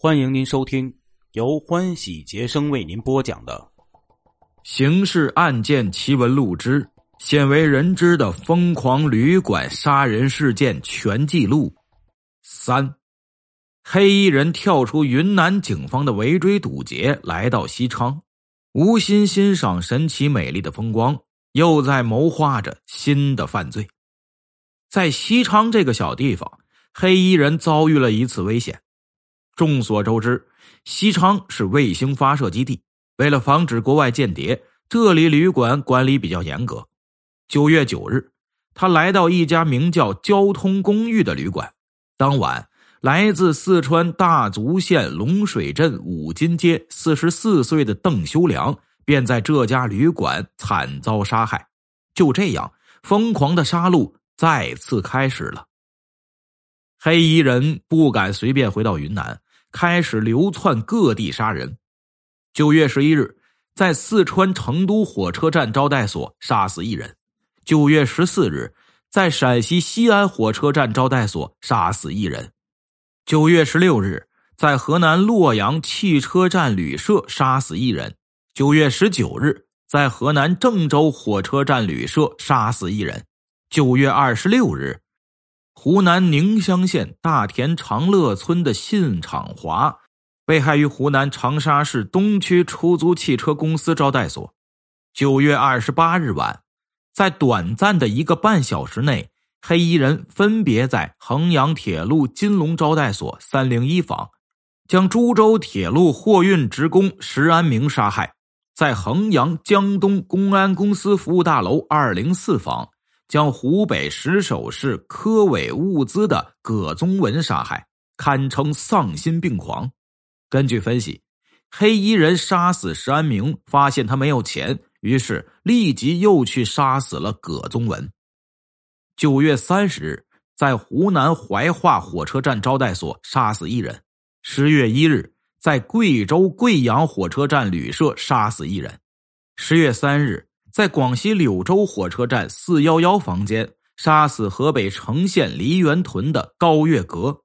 欢迎您收听由欢喜杰生为您播讲的《刑事案件奇闻录之鲜为人知的疯狂旅馆杀人事件全记录》三。黑衣人跳出云南警方的围追堵截，来到西昌，无心欣赏神奇美丽的风光，又在谋划着新的犯罪。在西昌这个小地方，黑衣人遭遇了一次危险。众所周知，西昌是卫星发射基地。为了防止国外间谍，这里旅馆管理比较严格。九月九日，他来到一家名叫“交通公寓”的旅馆。当晚，来自四川大足县龙水镇五金街四十四岁的邓修良便在这家旅馆惨遭杀害。就这样，疯狂的杀戮再次开始了。黑衣人不敢随便回到云南。开始流窜各地杀人。九月十一日，在四川成都火车站招待所杀死一人；九月十四日，在陕西西安火车站招待所杀死一人；九月十六日，在河南洛阳汽车站旅社杀死一人；九月十九日，在河南郑州火车站旅社杀死一人；九月二十六日。湖南宁乡县大田长乐村的信场华被害于湖南长沙市东区出租汽车公司招待所。九月二十八日晚，在短暂的一个半小时内，黑衣人分别在衡阳铁路金龙招待所三零一房，将株洲铁路货运职工石安明杀害；在衡阳江东公安公司服务大楼二零四房。将湖北石首市科委物资的葛宗文杀害，堪称丧心病狂。根据分析，黑衣人杀死石安明，发现他没有钱，于是立即又去杀死了葛宗文。九月三十日，在湖南怀化火车站招待所杀死一人；十月一日，在贵州贵阳火车站旅社杀死一人；十月三日。在广西柳州火车站四幺幺房间杀死河北成县梨园屯的高月阁。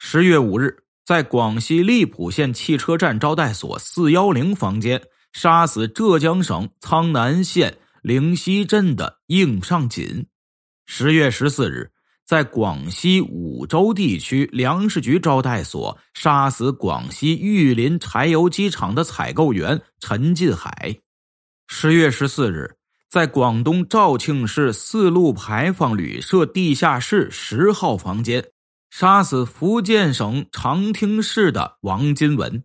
十月五日，在广西荔浦县汽车站招待所四幺零房间杀死浙江省苍南县灵溪镇的应尚锦。十月十四日，在广西五州地区粮食局招待所杀死广西玉林柴油机厂的采购员陈进海。十月十四日，在广东肇庆市四路牌坊旅社地下室十号房间，杀死福建省长汀市的王金文。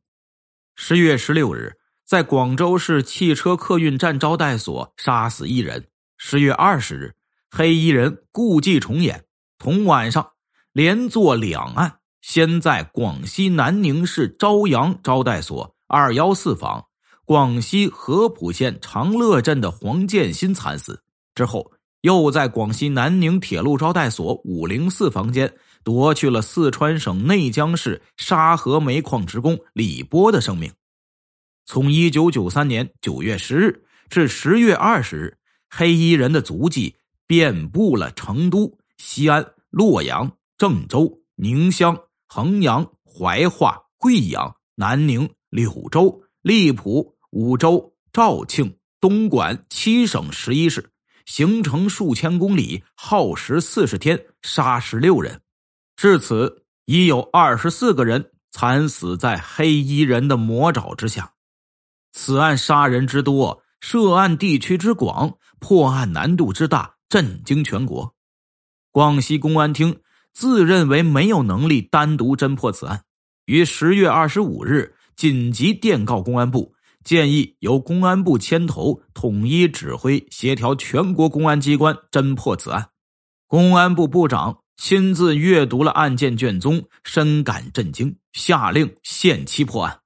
十月十六日，在广州市汽车客运站招待所杀死一人。十月二十日，黑衣人故伎重演，同晚上连做两案，先在广西南宁市朝阳招待所二幺四房。广西合浦县长乐镇的黄建新惨死之后，又在广西南宁铁路招待所五零四房间夺去了四川省内江市沙河煤矿职工李波的生命。从一九九三年九月十日至十月二十日，黑衣人的足迹遍布了成都、西安、洛阳、郑州、宁乡、衡阳、怀化、贵阳、南宁、柳州、荔浦。五州、肇庆、东莞七省十一市，行程数千公里，耗时四十天，杀十六人。至此，已有二十四个人惨死在黑衣人的魔爪之下。此案杀人之多，涉案地区之广，破案难度之大，震惊全国。广西公安厅自认为没有能力单独侦破此案，于十月二十五日紧急电告公安部。建议由公安部牵头，统一指挥协调全国公安机关侦破此案。公安部部长亲自阅读了案件卷宗，深感震惊，下令限期破案。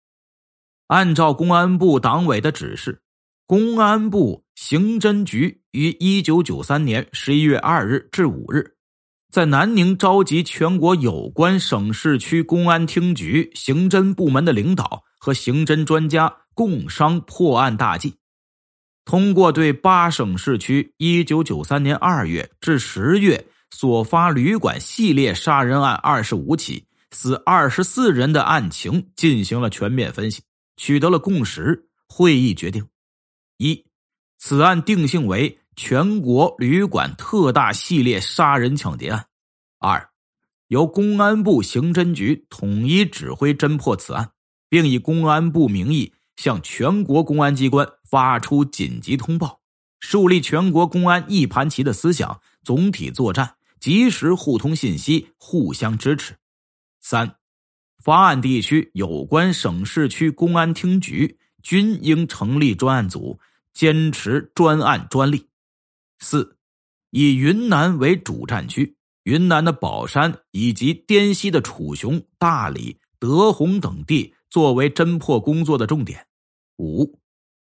按照公安部党委的指示，公安部刑侦局于一九九三年十一月二日至五日，在南宁召集全国有关省市区公安厅局刑侦部门的领导和刑侦专家。共商破案大计，通过对八省市区一九九三年二月至十月所发旅馆系列杀人案二十五起、死二十四人的案情进行了全面分析，取得了共识。会议决定：一，此案定性为全国旅馆特大系列杀人抢劫案；二，由公安部刑侦局统一指挥侦破此案，并以公安部名义向全国公安机关发出紧急通报，树立全国公安一盘棋的思想，总体作战，及时互通信息，互相支持。三，发案地区有关省市区公安厅局均应成立专案组，坚持专案专利。四，以云南为主战区，云南的保山以及滇西的楚雄、大理、德宏等地作为侦破工作的重点。五，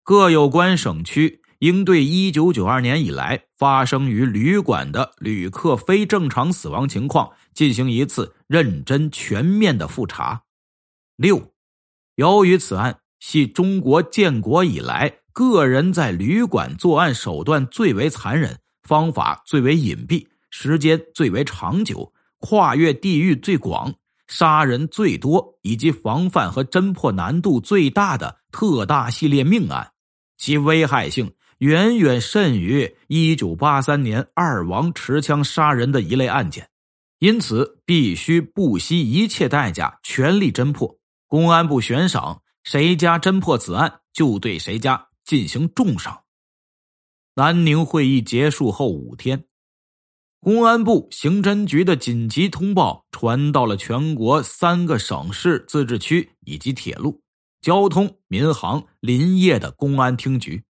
各有关省区应对一九九二年以来发生于旅馆的旅客非正常死亡情况。进行一次认真全面的复查。六，由于此案系中国建国以来个人在旅馆作案手段最为残忍，方法最为隐蔽，时间最为长久，跨越地域最广，杀人最多，以及防范和侦破难度最大的特大系列命案，其危害性远远甚于一九八三年二王持枪杀人的一类案件。因此，必须不惜一切代价，全力侦破。公安部悬赏，谁家侦破此案，就对谁家进行重赏。南宁会议结束后五天，公安部刑侦局的紧急通报传到了全国三个省市自治区以及铁路、交通、民航、林业的公安厅局，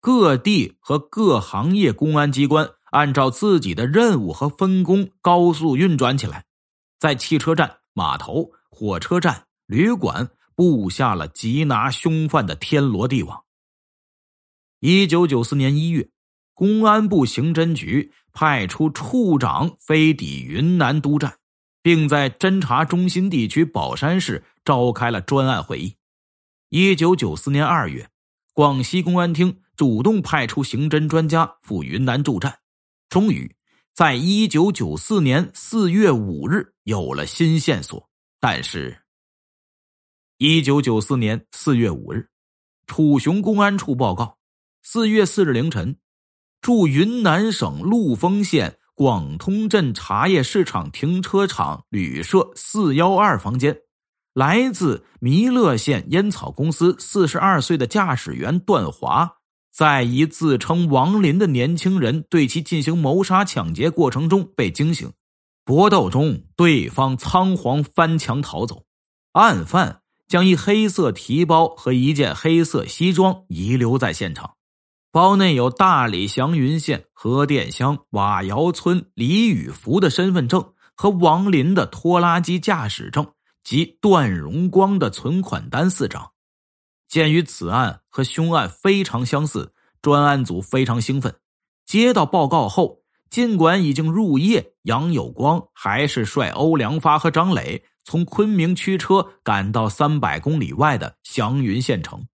各地和各行业公安机关。按照自己的任务和分工高速运转起来，在汽车站、码头、火车站、旅馆布下了缉拿凶犯的天罗地网。一九九四年一月，公安部刑侦局派出处长飞抵云南督战，并在侦查中心地区保山市召开了专案会议。一九九四年二月，广西公安厅主动派出刑侦专家赴云南助战。终于，在一九九四年四月五日有了新线索。但是，一九九四年四月五日，楚雄公安处报告：四月四日凌晨，驻云南省陆丰县广通镇茶叶市场停车场旅社四幺二房间，来自弥勒县烟草公司四十二岁的驾驶员段华。在一自称王林的年轻人对其进行谋杀抢劫过程中被惊醒，搏斗中对方仓皇翻墙逃走，案犯将一黑色提包和一件黑色西装遗留在现场，包内有大理祥云县河店乡瓦窑村李宇福的身份证和王林的拖拉机驾驶证及段荣光的存款单四张。鉴于此案和凶案非常相似，专案组非常兴奋。接到报告后，尽管已经入夜，杨有光还是率欧良发和张磊从昆明驱车赶到三百公里外的祥云县城。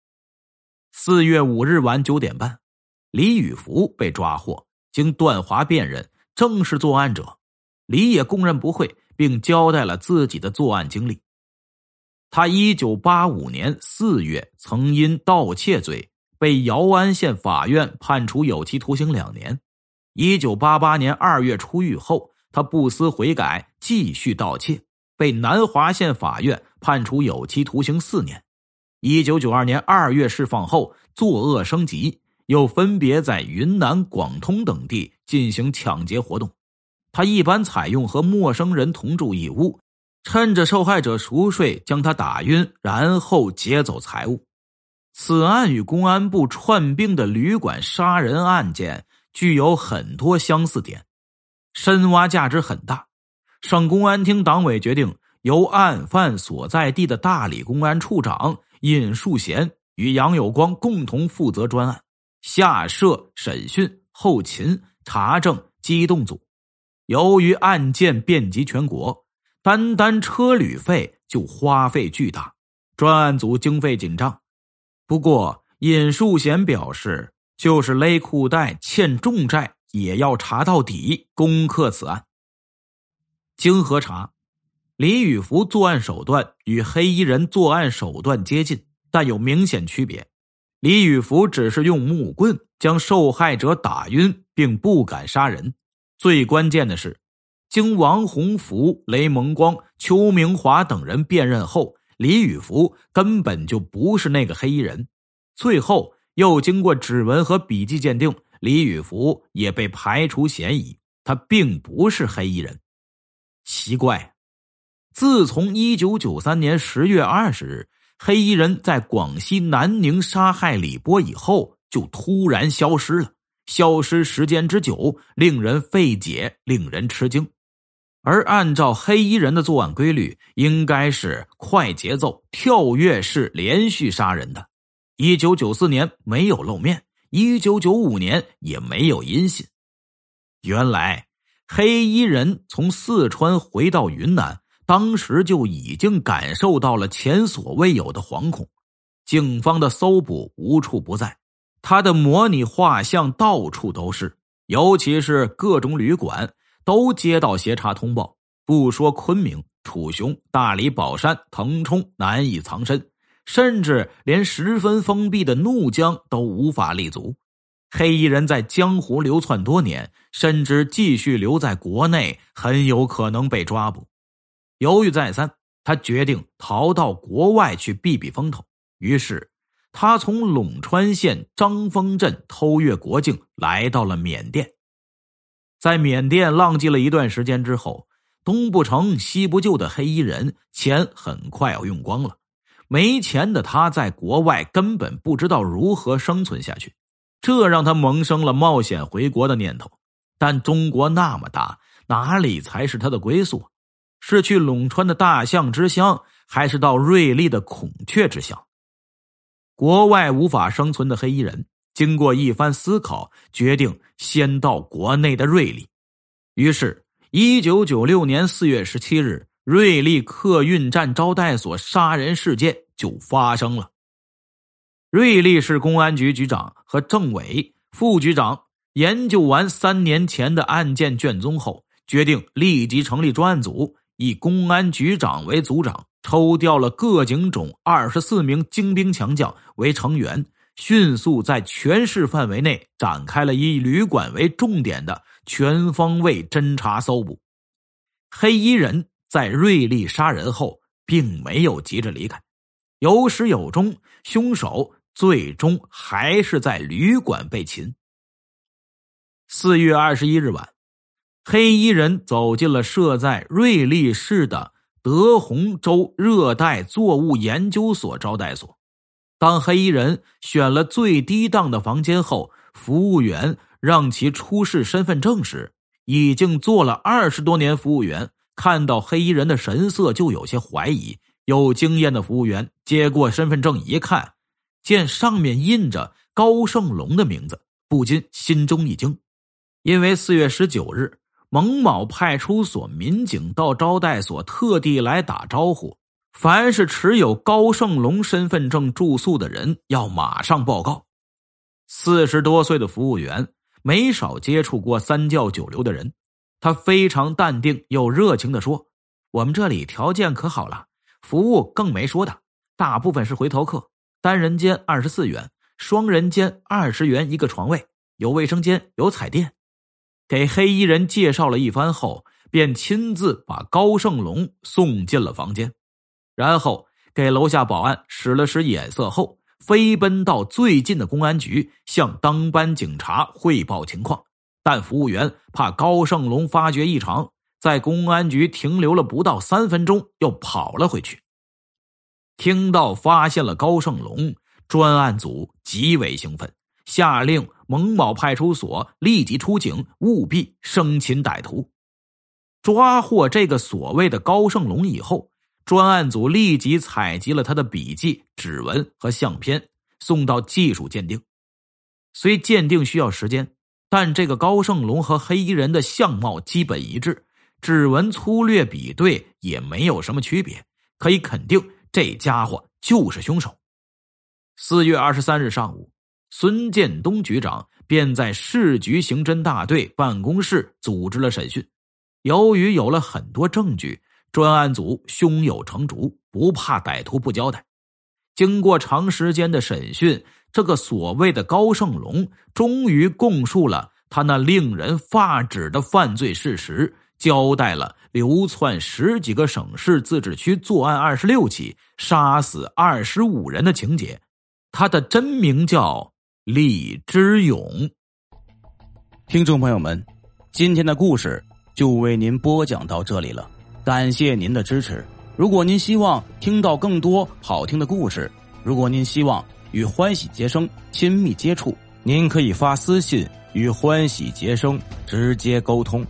四月五日晚九点半，李宇福被抓获，经段华辨认，正是作案者。李也供认不讳，并交代了自己的作案经历。他一九八五年四月曾因盗窃罪被姚安县法院判处有期徒刑两年。一九八八年二月出狱后，他不思悔改，继续盗窃，被南华县法院判处有期徒刑四年。一九九二年二月释放后，作恶升级，又分别在云南、广通等地进行抢劫活动。他一般采用和陌生人同住一屋。趁着受害者熟睡，将他打晕，然后劫走财物。此案与公安部串并的旅馆杀人案件具有很多相似点，深挖价值很大。省公安厅党委决定，由案犯所在地的大理公安处长尹树贤与杨有光共同负责专案，下设审讯、后勤、查证机动组。由于案件遍及全国。单单车旅费就花费巨大，专案组经费紧张。不过尹树贤表示，就是勒裤带、欠重债，也要查到底，攻克此案。经核查，李宇福作案手段与黑衣人作案手段接近，但有明显区别。李宇福只是用木棍将受害者打晕，并不敢杀人。最关键的是，经王洪福、雷蒙光、邱明华等人辨认后，李宇福根本就不是那个黑衣人。最后又经过指纹和笔迹鉴定，李宇福也被排除嫌疑，他并不是黑衣人。奇怪，自从一九九三年十月二十日。黑衣人在广西南宁杀害李波以后，就突然消失了。消失时间之久，令人费解，令人吃惊。而按照黑衣人的作案规律，应该是快节奏、跳跃式连续杀人的。一九九四年没有露面，一九九五年也没有音信。原来，黑衣人从四川回到云南。当时就已经感受到了前所未有的惶恐，警方的搜捕无处不在，他的模拟画像到处都是，尤其是各种旅馆都接到协查通报。不说昆明、楚雄、大理、宝山、腾冲难以藏身，甚至连十分封闭的怒江都无法立足。黑衣人在江湖流窜多年，深知继续留在国内很有可能被抓捕。犹豫再三，他决定逃到国外去避避风头。于是，他从陇川县张峰镇偷越国境，来到了缅甸。在缅甸浪迹了一段时间之后，东不成西不就的黑衣人钱很快要用光了。没钱的他在国外根本不知道如何生存下去，这让他萌生了冒险回国的念头。但中国那么大，哪里才是他的归宿？是去陇川的大象之乡，还是到瑞丽的孔雀之乡？国外无法生存的黑衣人，经过一番思考，决定先到国内的瑞丽。于是，一九九六年四月十七日，瑞丽客运站招待所杀人事件就发生了。瑞丽市公安局局长和政委副局长研究完三年前的案件卷宗后，决定立即成立专案组。以公安局长为组长，抽调了各警种二十四名精兵强将为成员，迅速在全市范围内展开了以旅馆为重点的全方位侦查搜捕。黑衣人在瑞丽杀人后，并没有急着离开，有始有终，凶手最终还是在旅馆被擒。四月二十一日晚。黑衣人走进了设在瑞丽市的德宏州热带作物研究所招待所。当黑衣人选了最低档的房间后，服务员让其出示身份证时，已经做了二十多年服务员看到黑衣人的神色就有些怀疑。有经验的服务员接过身份证一看，见上面印着高胜龙的名字，不禁心中一惊，因为四月十九日。蒙某派出所民警到招待所特地来打招呼，凡是持有高胜龙身份证住宿的人要马上报告。四十多岁的服务员没少接触过三教九流的人，他非常淡定又热情的说：“我们这里条件可好了，服务更没说的，大部分是回头客，单人间二十四元，双人间二十元一个床位，有卫生间，有彩电。”给黑衣人介绍了一番后，便亲自把高胜龙送进了房间，然后给楼下保安使了使眼色后，飞奔到最近的公安局向当班警察汇报情况。但服务员怕高胜龙发觉异常，在公安局停留了不到三分钟，又跑了回去。听到发现了高胜龙，专案组极为兴奋。下令蒙某派出所立即出警，务必生擒歹徒。抓获这个所谓的高胜龙以后，专案组立即采集了他的笔迹、指纹和相片，送到技术鉴定。虽鉴定需要时间，但这个高胜龙和黑衣人的相貌基本一致，指纹粗略比对也没有什么区别，可以肯定这家伙就是凶手。四月二十三日上午。孙建东局长便在市局刑侦大队办公室组织了审讯。由于有了很多证据，专案组胸有成竹，不怕歹徒不交代。经过长时间的审讯，这个所谓的高胜龙终于供述了他那令人发指的犯罪事实，交代了流窜十几个省市自治区作案二十六起，杀死二十五人的情节。他的真名叫李之勇。听众朋友们，今天的故事就为您播讲到这里了，感谢您的支持。如果您希望听到更多好听的故事，如果您希望与欢喜杰生亲密接触，您可以发私信与欢喜杰生直接沟通。